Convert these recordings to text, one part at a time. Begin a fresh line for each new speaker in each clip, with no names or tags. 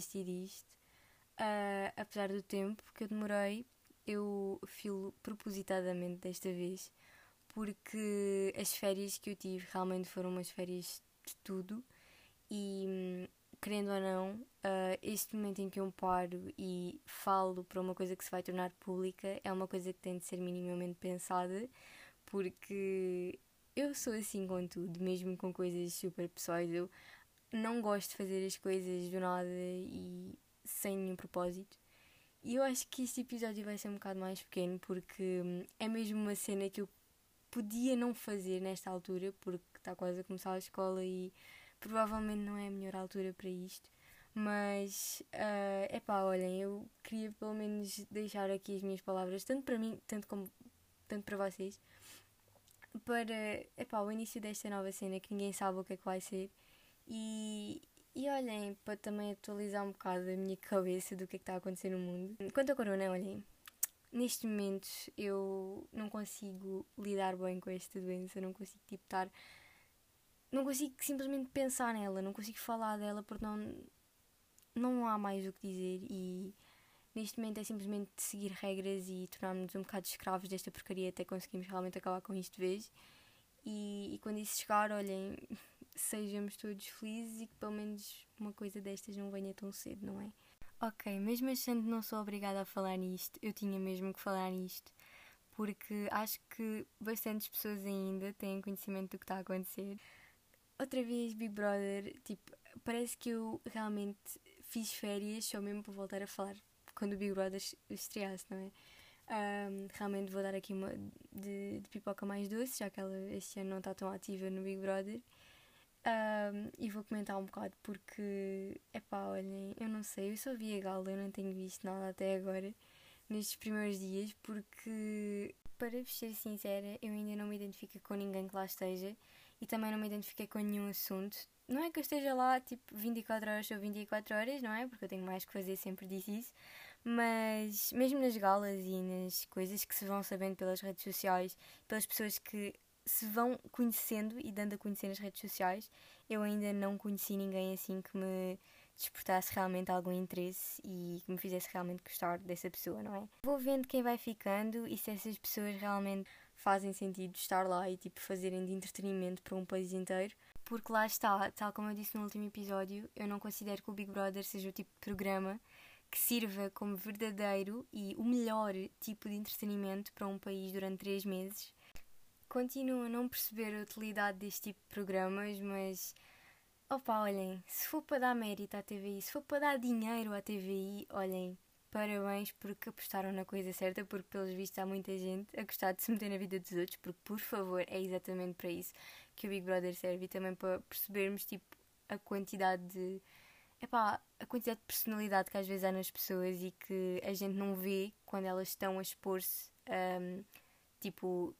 desisti disto. Uh, apesar do tempo que eu demorei, eu filo propositadamente desta vez, porque as férias que eu tive realmente foram umas férias de tudo e querendo ou não, uh, este momento em que eu paro e falo para uma coisa que se vai tornar pública é uma coisa que tem de ser minimamente pensada, porque eu sou assim com tudo, mesmo com coisas super pessoais. Eu não gosto de fazer as coisas do nada e sem nenhum propósito. E eu acho que este episódio vai ser um bocado mais pequeno porque hum, é mesmo uma cena que eu podia não fazer nesta altura porque está quase a começar a escola e provavelmente não é a melhor altura para isto. Mas, é uh, pá, olhem, eu queria pelo menos deixar aqui as minhas palavras, tanto para mim, tanto, como, tanto para vocês, para epá, o início desta nova cena que ninguém sabe o que é que vai ser. E, e olhem, para também atualizar um bocado a minha cabeça do que é que está a acontecer no mundo. Quanto a corona, olhem, neste momento eu não consigo lidar bem com esta doença, não consigo tipo estar não consigo simplesmente pensar nela, não consigo falar dela porque não, não há mais o que dizer e neste momento é simplesmente seguir regras e tornarmos um bocado escravos desta porcaria até conseguirmos realmente acabar com isto de vez. E, e quando isso chegar, olhem, sejamos todos felizes e que pelo menos uma coisa destas não venha tão cedo, não é? Ok, mesmo achando que não sou obrigada a falar nisto, eu tinha mesmo que falar nisto, porque acho que bastantes pessoas ainda têm conhecimento do que está a acontecer outra vez Big Brother, tipo, parece que eu realmente fiz férias só mesmo para voltar a falar quando o Big Brother estreasse, não é? Um, realmente vou dar aqui uma de, de, pipoca mais doce, já que ela este ano não está tão ativa no Big Brother. Um, e vou comentar um bocado porque, é pá, olhem, eu não sei, eu só vi a gala, eu não tenho visto nada até agora, nestes primeiros dias, porque, para ser sincera, eu ainda não me identifico com ninguém que lá esteja e também não me identifiquei com nenhum assunto. Não é que eu esteja lá tipo 24 horas ou 24 horas, não é? Porque eu tenho mais que fazer, sempre disse isso. Mas mesmo nas galas e nas coisas que se vão sabendo pelas redes sociais, pelas pessoas que se vão conhecendo e dando a conhecer nas redes sociais, eu ainda não conheci ninguém assim que me despertasse realmente algum interesse e que me fizesse realmente gostar dessa pessoa, não é? Vou vendo quem vai ficando e se essas pessoas realmente fazem sentido estar lá e tipo fazerem de entretenimento para um país inteiro. Porque lá está, tal como eu disse no último episódio, eu não considero que o Big Brother seja o tipo de programa que sirva como verdadeiro e o melhor tipo de entretenimento para um país durante três meses. Continuo a não perceber a utilidade deste tipo de programas, mas opa, olhem, se for para dar mérito à TVI, se for para dar dinheiro à TVI, olhem, parabéns porque apostaram na coisa certa, porque pelos vistos há muita gente a gostar de se meter na vida dos outros, porque por favor é exatamente para isso que o Big Brother serve e também para percebermos tipo a quantidade de epá, a quantidade de personalidade que às vezes há nas pessoas e que a gente não vê quando elas estão a expor-se um, tipo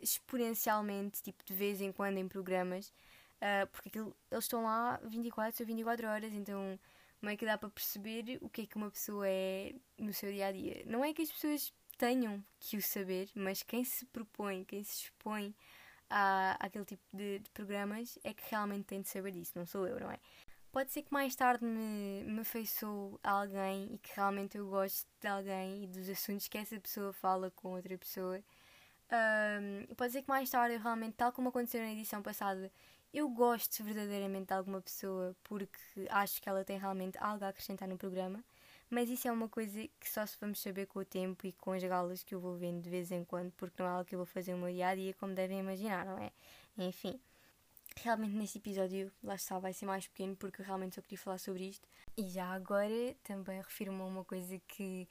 exponencialmente, tipo de vez em quando em programas, uh, porque aquilo, eles estão lá 24 ou 24 horas, então como é que dá para perceber o que é que uma pessoa é no seu dia a dia. Não é que as pessoas tenham que o saber, mas quem se propõe, quem se expõe a, àquele tipo de, de programas é que realmente tem de saber disso, não sou eu, não é? Pode ser que mais tarde me, me afeiçoe a alguém e que realmente eu goste de alguém e dos assuntos que essa pessoa fala com outra pessoa. Um, pode ser que mais tarde realmente, tal como aconteceu na edição passada, eu gosto verdadeiramente de alguma pessoa porque acho que ela tem realmente algo a acrescentar no programa, mas isso é uma coisa que só se vamos saber com o tempo e com as galas que eu vou vendo de vez em quando, porque não é algo que eu vou fazer no meu dia a dia, como devem imaginar, não é? Enfim, realmente neste episódio, lá está, vai ser mais pequeno porque eu realmente só queria falar sobre isto. E já agora também refiro-me a uma coisa que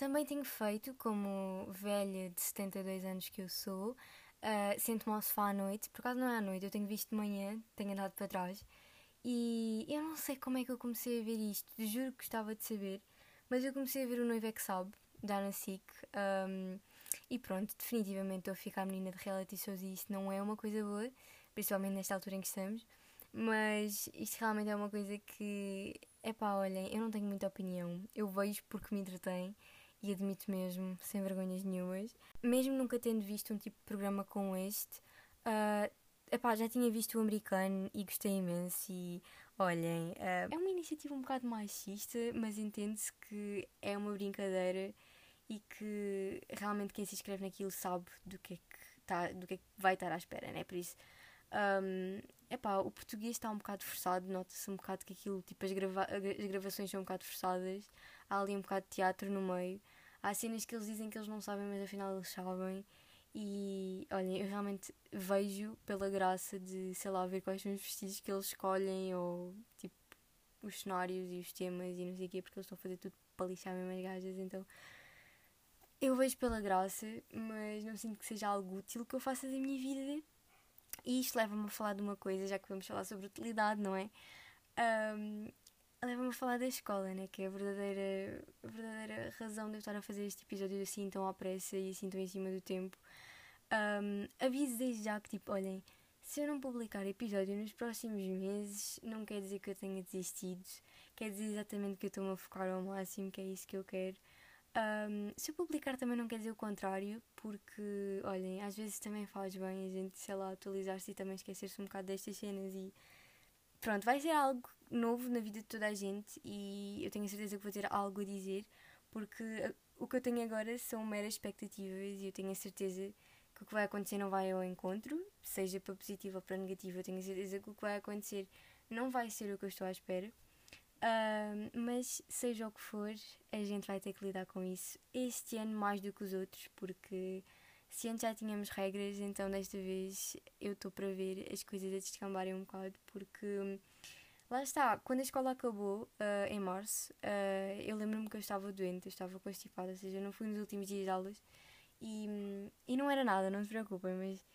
também tenho feito, como velha de 72 anos que eu sou. Uh, Sento-me ao sofá à noite, por acaso não é à noite, eu tenho visto de manhã, tenho andado para trás. E eu não sei como é que eu comecei a ver isto, juro que gostava de saber, mas eu comecei a ver o Noivo é que Sabe, da Ana Sick, um, e pronto, definitivamente estou a ficar menina de reality shows e isso não é uma coisa boa, principalmente nesta altura em que estamos, mas isto realmente é uma coisa que, é pá, olhem, eu não tenho muita opinião, eu vejo porque me entretém e admito mesmo, sem vergonhas nenhumas. Mesmo nunca tendo visto um tipo de programa como este, uh, epá, já tinha visto o americano e gostei imenso. E Olhem, uh, é uma iniciativa um bocado machista, mas entende-se que é uma brincadeira e que realmente quem se inscreve naquilo sabe do que é que, tá, do que, é que vai estar à espera, né? Por isso, um, epá, o português está um bocado forçado, nota-se um bocado que aquilo, tipo, as, grava as gravações são um bocado forçadas, há ali um bocado de teatro no meio, há cenas que eles dizem que eles não sabem, mas afinal eles sabem. E olhem, eu realmente vejo pela graça de, sei lá, ver quais são os vestidos que eles escolhem ou tipo os cenários e os temas e não sei o quê, porque eles estão a fazer tudo para lixar mesmo as gajas, então eu vejo pela graça, mas não sinto que seja algo útil que eu faça da minha vida. E isto leva-me a falar de uma coisa, já que vamos falar sobre utilidade, não é? Um, leva-me a falar da escola, né? Que é a verdadeira, a verdadeira razão de eu estar a fazer este episódio assim tão à pressa e assim tão em cima do tempo. Um, aviso desde já que, tipo, olhem, se eu não publicar episódio nos próximos meses, não quer dizer que eu tenha desistido, quer dizer exatamente que eu estou-me a focar ao máximo, que é isso que eu quero. Um, se eu publicar também não quer dizer o contrário, porque, olhem, às vezes também faz bem a gente, sei lá, atualizar-se e também esquecer-se um bocado destas cenas e pronto, vai ser algo novo na vida de toda a gente e eu tenho a certeza que vou ter algo a dizer, porque o que eu tenho agora são meras expectativas e eu tenho a certeza que o que vai acontecer não vai ao encontro, seja para positivo ou para negativo, eu tenho a certeza que o que vai acontecer não vai ser o que eu estou à espera. Uh, mas seja o que for, a gente vai ter que lidar com isso este ano mais do que os outros, porque se antes já tínhamos regras, então desta vez eu estou para ver as coisas a descambarem um bocado, porque lá está, quando a escola acabou, uh, em março, uh, eu lembro-me que eu estava doente, eu estava constipada, ou seja, não fui nos últimos dias de aulas e, e não era nada, não se preocupem, mas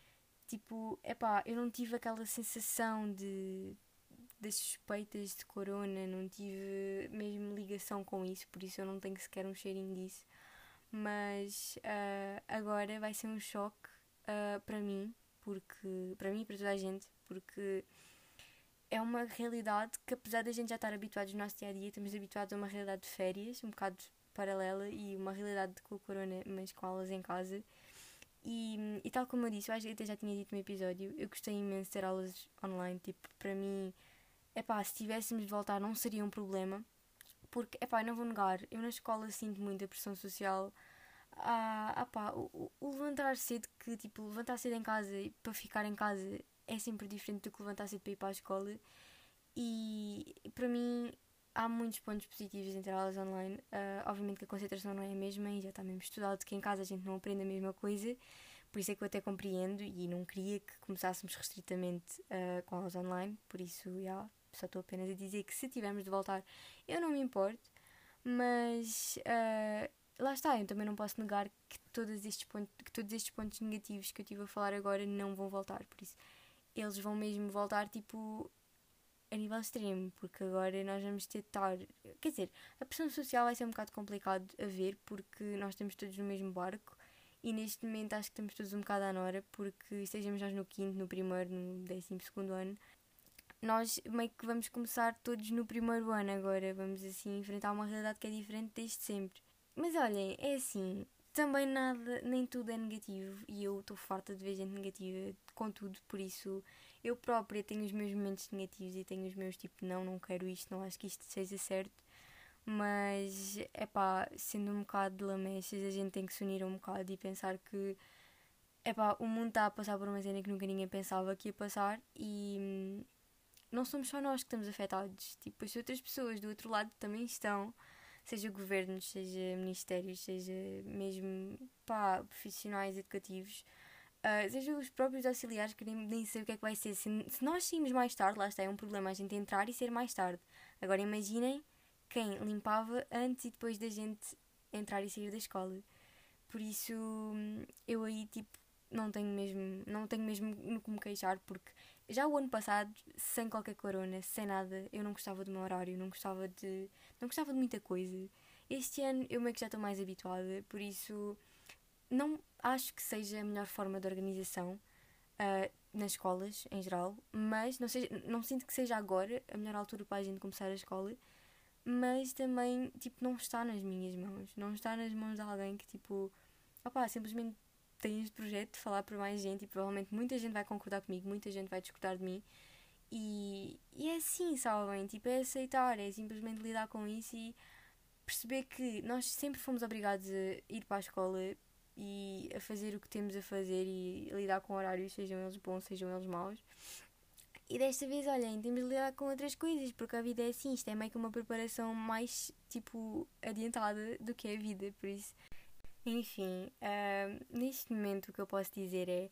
tipo, epá, eu não tive aquela sensação de das suspeitas de corona, não tive mesmo ligação com isso, por isso eu não tenho sequer um cheirinho disso. Mas uh, agora vai ser um choque uh, para mim, porque para mim e para toda a gente, porque é uma realidade que apesar da gente já estar habituados no nosso dia a dia, estamos habituados a uma realidade de férias, um bocado paralela e uma realidade com o corona, mas com aulas em casa. E, e tal como eu disse, eu acho que até já tinha dito no episódio, eu gostei imenso de ter aulas online. Tipo, para mim, é pá, se tivéssemos de voltar não seria um problema. Porque, é pá, não vou negar, eu na escola sinto muita pressão social. Ah, ah pá, o, o levantar cedo, que tipo, levantar cedo em casa para ficar em casa é sempre diferente do que levantar cedo para ir para a escola. E para mim, há muitos pontos positivos ter aulas online. Uh, obviamente que a concentração não é a mesma e já está mesmo estudado que em casa a gente não aprende a mesma coisa. Por isso é que eu até compreendo e não queria que começássemos restritamente uh, com aulas online. Por isso, já, só estou apenas a dizer que se tivermos de voltar, eu não me importo. Mas uh, lá está, eu também não posso negar que todos, estes pontos, que todos estes pontos negativos que eu estive a falar agora não vão voltar. Por isso, eles vão mesmo voltar tipo a nível extremo, porque agora nós vamos ter de estar. Quer dizer, a pressão social vai ser um bocado complicado a ver, porque nós estamos todos no mesmo barco e neste momento acho que estamos todos um bocado à nora, porque estejamos nós no quinto, no primeiro, no décimo segundo ano, nós meio que vamos começar todos no primeiro ano agora, vamos assim enfrentar uma realidade que é diferente desde sempre. Mas olhem, é assim, também nada, nem tudo é negativo e eu estou farta de ver gente negativa com tudo, por isso eu própria tenho os meus momentos negativos e tenho os meus tipo, não, não quero isto, não acho que isto seja certo. Mas é pá, sendo um bocado de lamechas, a gente tem que se unir um bocado e pensar que é pá, o mundo está a passar por uma cena que nunca ninguém pensava que ia passar e hum, não somos só nós que estamos afetados, tipo, as outras pessoas do outro lado também estão seja governos, seja ministérios, seja mesmo pá, profissionais educativos, uh, seja os próprios auxiliares que nem sei o que é que vai ser. Se, se nós saímos mais tarde, lá está, é um problema a gente entrar e ser mais tarde. Agora imaginem quem limpava antes e depois da gente entrar e sair da escola. Por isso eu aí tipo não tenho mesmo, não tenho mesmo me queixar porque já o ano passado, sem qualquer corona, sem nada, eu não gostava do meu horário, não gostava de. não gostava de muita coisa. Este ano eu meio que já estou mais habituada, por isso não acho que seja a melhor forma de organização uh, nas escolas em geral, mas não, seja, não sinto que seja agora a melhor altura para a gente começar a escola, mas também tipo, não está nas minhas mãos, não está nas mãos de alguém que tipo, opá, simplesmente tem este projeto de falar para mais gente e provavelmente muita gente vai concordar comigo, muita gente vai discordar de mim. E, e é assim, sabem? Tipo, é aceitar, é simplesmente lidar com isso e perceber que nós sempre fomos obrigados a ir para a escola e a fazer o que temos a fazer e lidar com horários, sejam eles bons, sejam eles maus. E desta vez, olhem, temos de lidar com outras coisas, porque a vida é assim, isto é meio que uma preparação mais, tipo, adiantada do que é a vida, por isso. Enfim, uh, neste momento o que eu posso dizer é: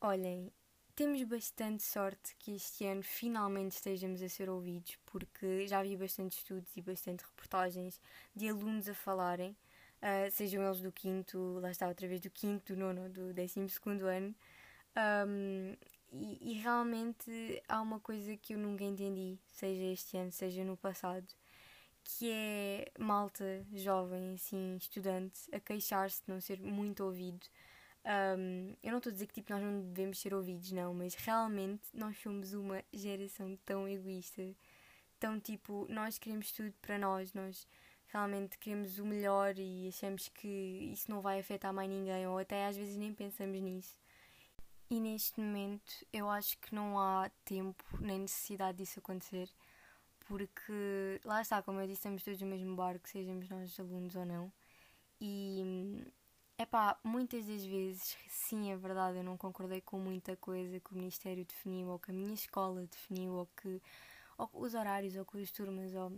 olhem, temos bastante sorte que este ano finalmente estejamos a ser ouvidos, porque já vi bastante estudos e bastante reportagens de alunos a falarem, uh, sejam eles do quinto, lá está outra vez do quinto, do nono, do décimo segundo ano. Um, e, e, realmente há uma coisa que eu nunca entendi, seja este ano, seja no passado, que é malta jovem, assim, estudante, a queixar-se de não ser muito ouvido. Um, eu não estou a dizer que tipo, nós não devemos ser ouvidos, não, mas realmente nós somos uma geração tão egoísta, tão tipo, nós queremos tudo para nós, nós realmente queremos o melhor e achamos que isso não vai afetar mais ninguém, ou até às vezes nem pensamos nisso. E neste momento eu acho que não há tempo nem necessidade disso acontecer, porque lá está, como eu disse, estamos todos no mesmo barco, sejamos nós alunos ou não. E é pá, muitas das vezes, sim, é verdade, eu não concordei com muita coisa que o Ministério definiu, ou que a minha escola definiu, ou que ou os horários, ou com as turmas, ou.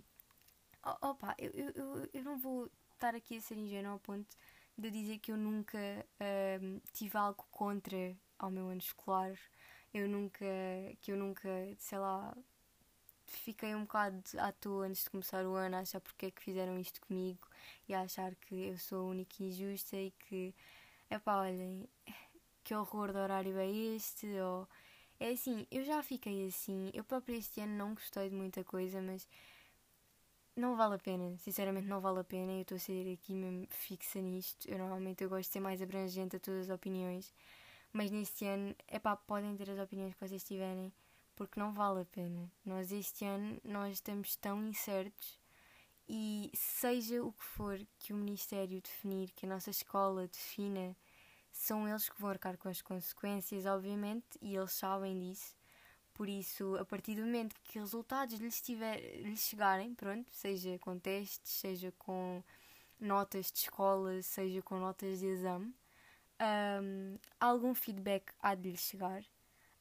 Opa, eu, eu, eu, não vou estar aqui a ser ingênuo ao ponto de dizer que eu nunca uh, tive algo contra ao meu ano escolar. Eu nunca, que eu nunca, sei lá, fiquei um bocado à toa antes de começar o ano a achar porque é que fizeram isto comigo e a achar que eu sou única injusta e que, é pá, olhem, que horror de horário é este, ou... É assim, eu já fiquei assim, eu próprio este ano não gostei de muita coisa, mas não vale a pena, sinceramente não vale a pena, eu estou a ser aqui mesmo fixa nisto, eu normalmente eu gosto de ser mais abrangente a todas as opiniões, mas neste ano, é podem ter as opiniões que vocês tiverem, porque não vale a pena. Nós este ano, nós estamos tão incertos e seja o que for que o Ministério definir, que a nossa escola defina, são eles que vão arcar com as consequências, obviamente, e eles sabem disso. Por isso, a partir do momento que resultados lhes, tiver, lhes chegarem, pronto, seja com testes, seja com notas de escola, seja com notas de exame, um, algum feedback há de lhe chegar,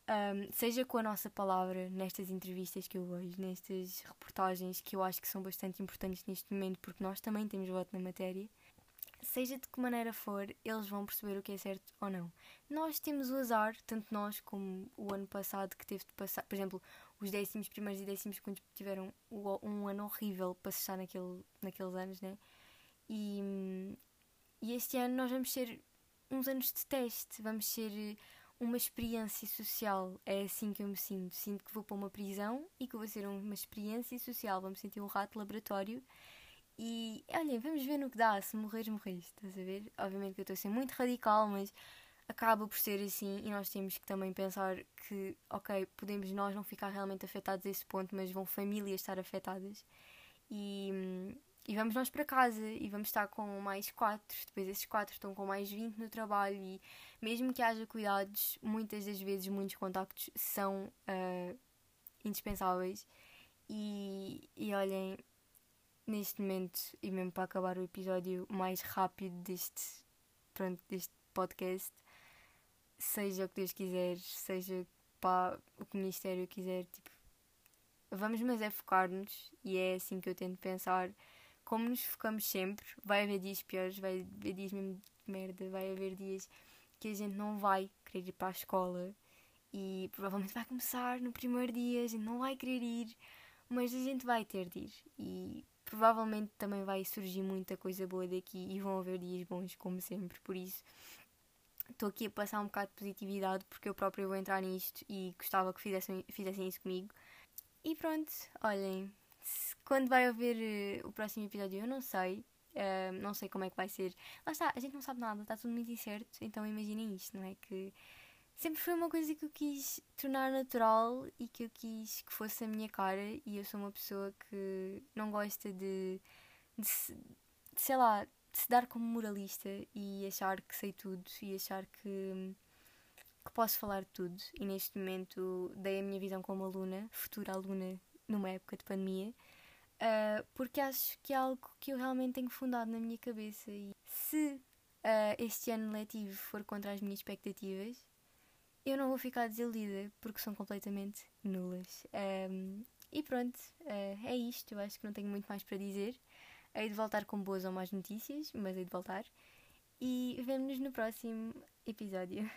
um, seja com a nossa palavra nestas entrevistas que eu vejo, nestas reportagens que eu acho que são bastante importantes neste momento, porque nós também temos voto na matéria. Seja de que maneira for, eles vão perceber o que é certo ou não. Nós temos o azar, tanto nós como o ano passado, que teve de passar, por exemplo, os décimos primeiros e décimos segundos tiveram um ano horrível para se estar naquele, naqueles anos, né? E, e este ano nós vamos ser uns anos de teste, vamos ser uma experiência social. É assim que eu me sinto. Sinto que vou para uma prisão e que vou ser uma experiência social. Vamos sentir um rato laboratório. E olhem, vamos ver no que dá. Se morreres, morreste. Estás a ver? Obviamente que eu estou a ser muito radical, mas acaba por ser assim. E nós temos que também pensar que, ok, podemos nós não ficar realmente afetados a esse ponto, mas vão famílias estar afetadas. E hum, e vamos nós para casa e vamos estar com mais quatro, depois esses quatro estão com mais 20 no trabalho e mesmo que haja cuidados, muitas das vezes muitos contactos são uh, indispensáveis. E, e olhem, neste momento, e mesmo para acabar o episódio mais rápido deste, pronto, deste podcast, seja o que Deus quiser, seja para o que o Ministério quiser, tipo, vamos mas é focar-nos e é assim que eu tento pensar como nos focamos sempre, vai haver dias piores, vai haver dias mesmo de merda, vai haver dias que a gente não vai querer ir para a escola e provavelmente vai começar no primeiro dia, a gente não vai querer ir, mas a gente vai ter de ir. E provavelmente também vai surgir muita coisa boa daqui e vão haver dias bons, como sempre, por isso estou aqui a passar um bocado de positividade porque eu próprio vou entrar nisto e gostava que fizessem, fizessem isso comigo. E pronto, olhem, quando vai haver uh, o próximo episódio, eu não sei. Uh, não sei como é que vai ser. Lá está, a gente não sabe nada, está tudo muito incerto. Então imaginem isto, não é? Que sempre foi uma coisa que eu quis tornar natural e que eu quis que fosse a minha cara. E eu sou uma pessoa que não gosta de, de, de sei lá, de se dar como moralista e achar que sei tudo e achar que que posso falar de tudo e neste momento dei a minha visão como aluna, futura aluna numa época de pandemia, uh, porque acho que é algo que eu realmente tenho fundado na minha cabeça. E se uh, este ano letivo for contra as minhas expectativas, eu não vou ficar desiludida porque são completamente nulas. Um, e pronto, uh, é isto. Eu acho que não tenho muito mais para dizer. Hei de voltar com boas ou más notícias, mas hei de voltar. E vemo-nos no próximo episódio.